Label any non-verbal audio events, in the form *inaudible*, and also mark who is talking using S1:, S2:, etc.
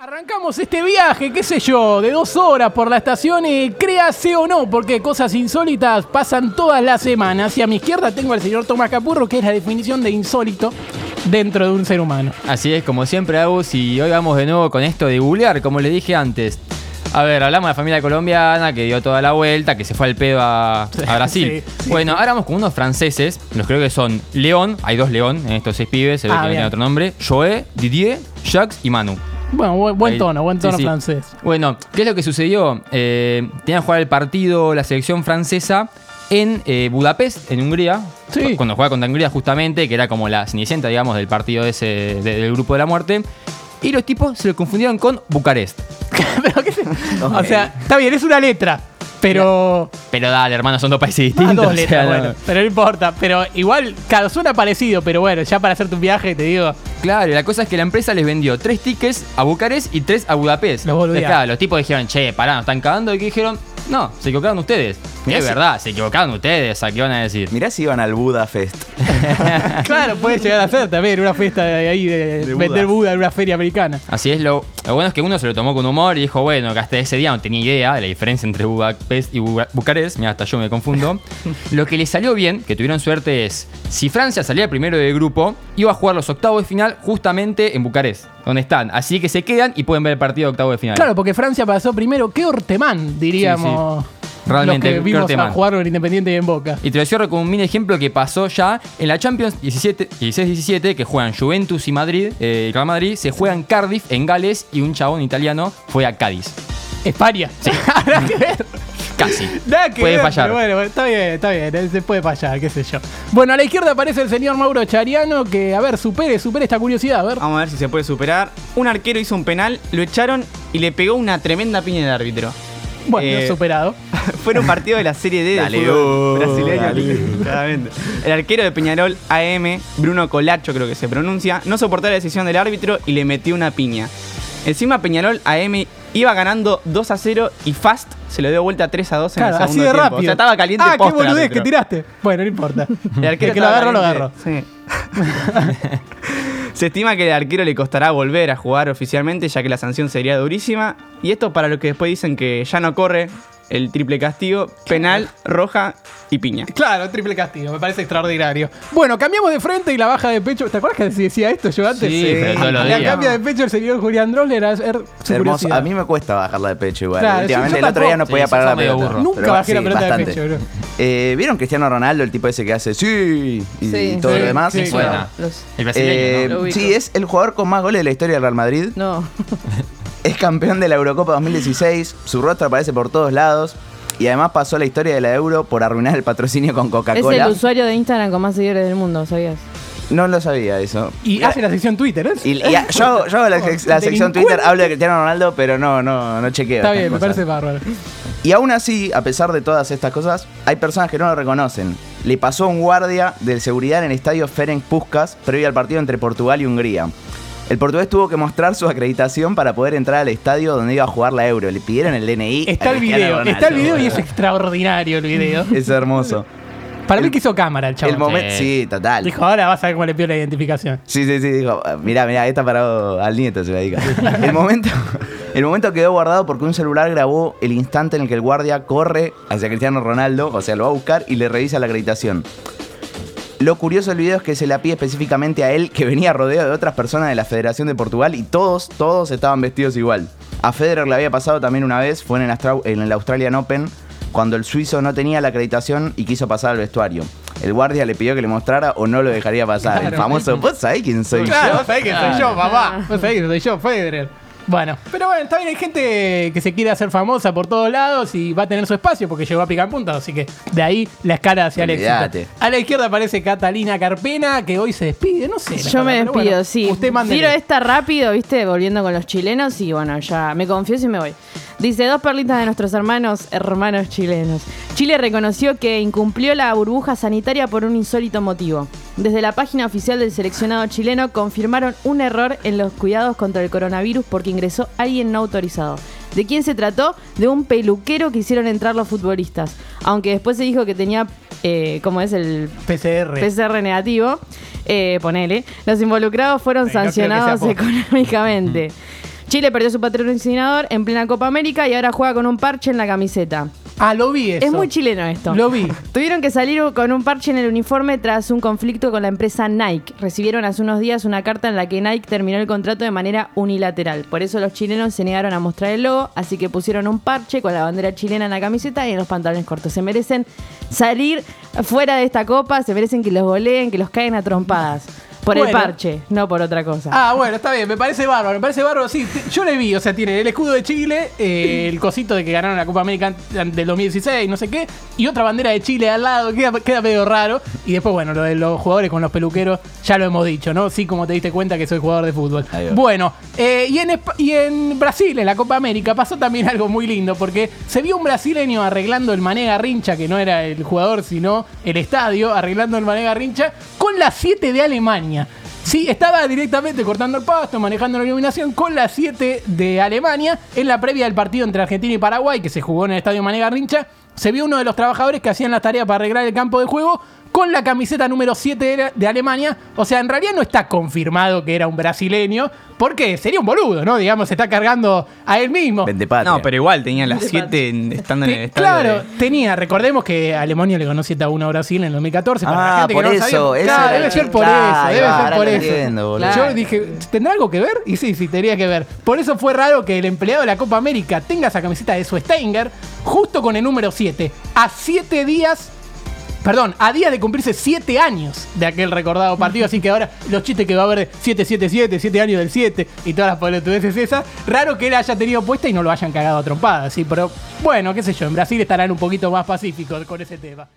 S1: Arrancamos este viaje, qué sé yo, de dos horas por la estación y créase o no, porque cosas insólitas pasan todas las semanas. Y a mi izquierda tengo al señor Tomás Capurro, que es la definición de insólito dentro de un ser humano.
S2: Así es, como siempre, Agus, y hoy vamos de nuevo con esto de googlear, como les dije antes. A ver, hablamos de la familia colombiana que dio toda la vuelta, que se fue al pedo a, a Brasil. *laughs*
S1: Sí, sí.
S2: bueno, ahora vamos con unos franceses, los creo que son León, hay dos León en estos seis pibes, se ve
S1: Ah,
S2: que no
S1: bien.
S2: tiene otro nombre, Joé, Didier, Jacques y Manu.
S1: Bueno, buen,
S2: Ahí.
S1: tono, buen tono
S2: sí.
S1: francés.
S2: Bueno, ¿qué es lo que sucedió? Eh, tenían que jugar el partido la selección francesa en eh, Budapest, en Hungría.
S1: Sí.
S2: Cuando jugaba contra Hungría, justamente, que era como la cenicienta, digamos, del partido ese de- del grupo de la muerte. Y los tipos se lo confundieron con Bucarest. *laughs*
S1: Pero qué sé- O sea, está bien, es una letra, pero...
S2: Pero dale, hermano, son dos países
S1: Ah,
S2: distintos.
S1: dos
S2: o sea, no-
S1: bueno, pero no importa. Pero igual, claro, suena parecido, pero bueno, ya para hacerte un viaje, te digo,
S2: Claro, la cosa es que la empresa les vendió tres tickets a Bucarest y tres a Budapest.
S1: Los.
S2: Entonces, claro, los tipos dijeron, che, pará, nos están cagando. Y que dijeron, no, se equivocaron ustedes.
S3: Mirá
S2: es
S3: si-
S2: verdad, se equivocaron ustedes. ¿A qué van a decir?
S3: Mirá si iban al Budapest. *laughs*
S1: claro, puede llegar a ser también una fiesta de ahí de,
S3: De
S1: vender
S3: Buda.
S1: Buda en una feria americana.
S2: Así es, lo, lo bueno es que uno se lo tomó con humor y dijo, bueno, que hasta ese día no tenía idea de la diferencia entre Budapest y Buga- Bucarest, mira, hasta yo me confundo. *laughs* lo que les salió bien, que tuvieron suerte, es, si Francia salía primero del grupo, iba a jugar los octavos de final justamente en Bucarest, donde están. Así que se quedan y pueden ver el partido de octavos de final.
S1: Claro, porque Francia pasó primero. ¿Qué Ortemán, diríamos?
S2: Realmente,
S1: los que vimos a jugar en Independiente y en Boca.
S2: Y te lo cierro con un mini ejemplo que pasó ya en la Champions 17 16-17, que juegan Juventus y Madrid, eh, Real Madrid, se juegan Cardiff en Gales y un chabón italiano fue a Cádiz.
S1: España. *laughs* Ver.
S2: Casi. *laughs*
S1: Nada que
S2: Puede
S1: ver,
S2: fallar.
S1: pero bueno, está bien, está bien, eh, se puede fallar, qué sé yo. Bueno, a la izquierda aparece el señor Mauro Chariano, que, a ver, supere, supere esta curiosidad, a ver.
S4: Vamos a ver si se puede superar. Un arquero hizo un penal, lo echaron y le pegó una tremenda piña al árbitro.
S1: Bueno,
S4: eh,
S1: superado. *laughs*
S4: Fue en un partido de la Serie D
S3: Dale,
S4: de fútbol
S3: uh,
S4: brasileño.
S3: dale. *laughs*
S4: Claramente. El arquero de Peñarol AM, Bruno Colacho creo que se pronuncia, no soportó la decisión del árbitro y le metió una piña. Encima Peñarol AM iba ganando 2 a 0 y Fast se lo dio vuelta 3 a 2 en
S1: Claro,
S4: el
S1: así
S4: segundo
S1: de
S4: tiempo.
S1: rápido.
S4: O sea, estaba caliente
S1: Ah, qué
S4: el
S1: boludez que tiraste. Bueno, no importa. *laughs*
S4: El arquero
S1: El que lo agarró, lo agarró.
S4: Sí. *laughs* Se estima que al arquero le costará volver a jugar oficialmente, ya que la sanción sería durísima. Y esto para los que después dicen que ya no corre el triple castigo, penal, roja y piña.
S1: Claro, triple castigo, me parece extraordinario. Bueno, cambiamos de frente y la baja de pecho. ¿Te acuerdas que decía esto yo antes?
S2: Sí, pero
S1: La
S2: días.
S1: cambia de pecho el señor Julián Droller a ser su
S3: Hermoso. A mí me cuesta bajarla de pecho igual.
S1: Claro,
S3: Últimamente el otro día no podía
S2: Sí,
S3: parar la
S2: medio
S3: pelota.
S2: burro.
S1: Nunca
S3: Pero
S1: bajé la
S3: sí,
S1: pelota de
S3: bastante.
S1: pecho, bro.
S3: Eh, ¿Vieron Cristiano Ronaldo, el tipo ese que hace sí y
S5: Sí,
S3: todo
S1: sí,
S3: lo demás?
S1: sí, claro.
S5: Los-
S2: El brasileño,
S3: Eh,
S2: ¿no?
S5: Lo ubico.
S3: sí, es el jugador con más goles de la historia del Real Madrid.
S5: No. *laughs*
S3: Es campeón de la Eurocopa 2016. Su rostro aparece por todos lados. Y además pasó la historia de la Euro por arruinar el patrocinio con
S5: Es el
S3: Coca-Cola.
S5: usuario de Instagram con más seguidores del mundo, ¿sabías?
S3: No lo sabía eso.
S1: Y hace la sección Twitter, ¿eh?
S3: Y, y a- yo, hago- yo hago la, sec- *laughs* la sección. Twitter, hablo de Cristiano Ronaldo, pero no, no, no chequeo.
S1: Está
S3: estas
S1: bien, me
S3: cosas.
S1: parece bárbaro.
S3: Y aún así, a pesar de todas estas cosas, hay personas que no lo reconocen. Le pasó a un guardia de seguridad en el estadio Ferenc Puskas previo al partido entre Portugal y Hungría. El portugués tuvo que mostrar su acreditación para poder entrar al estadio donde iba a jugar la Euro. Le pidieron el DNI.
S1: Está el video,
S3: Ronaldo,
S1: está el video y es extraordinario el video. *laughs*
S3: Es hermoso.
S1: Para mí
S3: el-
S1: que hizo cámara el
S3: El
S1: chabón.
S3: momento, sí, total.
S1: Dijo, ahora vas a ver cómo le pido la identificación.
S3: Sí, sí, sí, dijo, mirá, mirá, esta para al nieto se la diga. El momento, el momento quedó guardado porque un celular grabó el instante en el que el guardia corre hacia Cristiano Ronaldo, o sea, lo va a buscar y le revisa la acreditación. Lo curioso del video es que se la pide específicamente a él, que venía rodeado de otras personas de la Federación de Portugal y todos, todos estaban vestidos igual. A Federer le había pasado también una vez, fue en el, Astra- en el Australian Open, cuando el suizo no tenía la acreditación y quiso pasar al vestuario. El guardia le pidió que le mostrara o no lo dejaría pasar. El
S1: Claro.
S3: famoso, ¿vos sabés quién soy
S1: Claro,
S3: yo?
S1: vos sabés que soy yo, papá. Vos sabés que soy yo, Federer. Bueno, pero bueno, está bien, hay gente que se quiere hacer famosa por todos lados y va a tener su espacio porque llegó a picar punta, así que de ahí la escala hacia el éxito. A la izquierda aparece Catalina Carpena, que hoy se despide, no sé.
S5: Yo me despido,
S1: bueno,
S5: sí.
S1: Usted.
S5: Tiro esta rápido, viste, volviendo con los chilenos y bueno, ya me confieso y me voy. Dice, dos perlitas de nuestros hermanos, hermanos chilenos. Chile reconoció que incumplió la burbuja sanitaria por un insólito motivo. Desde la página oficial del seleccionado chileno confirmaron un error en los cuidados contra el coronavirus porque ingresó alguien no autorizado. ¿De quién se trató? De un peluquero que hicieron entrar los futbolistas. Aunque después se dijo que tenía, eh, como es el
S1: PCR.
S5: PCR negativo, eh, ponele, los involucrados fueron sancionados económicamente. Chile perdió su patrocinador en plena Copa América y ahora juega con un parche en la camiseta.
S1: Ah, lo vi eso.
S5: Es muy chileno esto.
S1: Lo vi. *laughs*
S5: Tuvieron que salir con un parche en el uniforme tras un conflicto con la empresa Nike. Recibieron hace unos días una carta en la que Nike terminó el contrato de manera unilateral. Por eso los chilenos se negaron a mostrar el logo, así que pusieron un parche con la bandera chilena en la camiseta y en los pantalones cortos. Se merecen salir fuera de esta copa, se merecen que los goleen, que los caen a trompadas. Por el
S1: Bueno.
S5: parche, no por otra cosa.
S1: Ah, bueno, está bien, me parece bárbaro, me parece bárbaro. Sí, te- yo le vi, o sea, tiene el escudo de Chile, eh, el *clears throat* cosito de que ganaron la Copa América an- del 2016, no sé qué, y otra bandera de Chile al lado, queda, queda medio raro. Y después, bueno, lo de los jugadores con los peluqueros, ya lo hemos dicho, ¿no? Sí, como te diste cuenta que soy jugador de fútbol.
S3: Ahí va.
S1: Bueno, eh, y, en, Espa- y en Brasil, en la Copa América, pasó también algo muy lindo, porque se vio un brasileño arreglando el Mané Garrincha, que no era el jugador, sino el estadio, arreglando el Mané Garrincha, con la 7 de Alemania. Sí, estaba directamente cortando el pasto, manejando la iluminación con la 7 de Alemania. En la previa del partido entre Argentina y Paraguay, que se jugó en el estadio Mané Garrincha, se vio uno de los trabajadores que hacían las tareas para arreglar el campo de juego con la camiseta número 7 de, Alemania. O sea, en realidad no está confirmado que era un brasileño, porque sería un boludo, ¿no? Digamos, se está cargando a él mismo.
S4: No, pero igual tenía las 7 estando en el estadio.
S1: claro,
S4: de-
S1: tenía, recordemos que Alemania le ganó 7 a 1 a Brasil en el 2014. Para la
S3: Ah,
S1: gente que
S3: por
S1: no lo
S3: eso,
S1: sabía.
S3: eso
S1: Claro, debe ser por
S3: claro,
S1: eso, debe
S3: va,
S1: ser por eso.
S3: entiendo, boludo.
S1: Yo dije, ¿tendrá algo que ver? Y sí, sí, tenía que ver. Por eso fue raro que el empleado de la Copa América tenga esa camiseta de su Steinger justo con el número 7. A 7 días. Perdón, a día de cumplirse 7 años de aquel recordado partido, así que ahora los chistes que va a haber de 777, 7 años del 7 y todas las pelotudeces esas, raro que él haya tenido puesta y no lo hayan cagado a trompadas, sí, pero bueno, qué sé yo, en Brasil estarán un poquito más pacíficos con ese tema.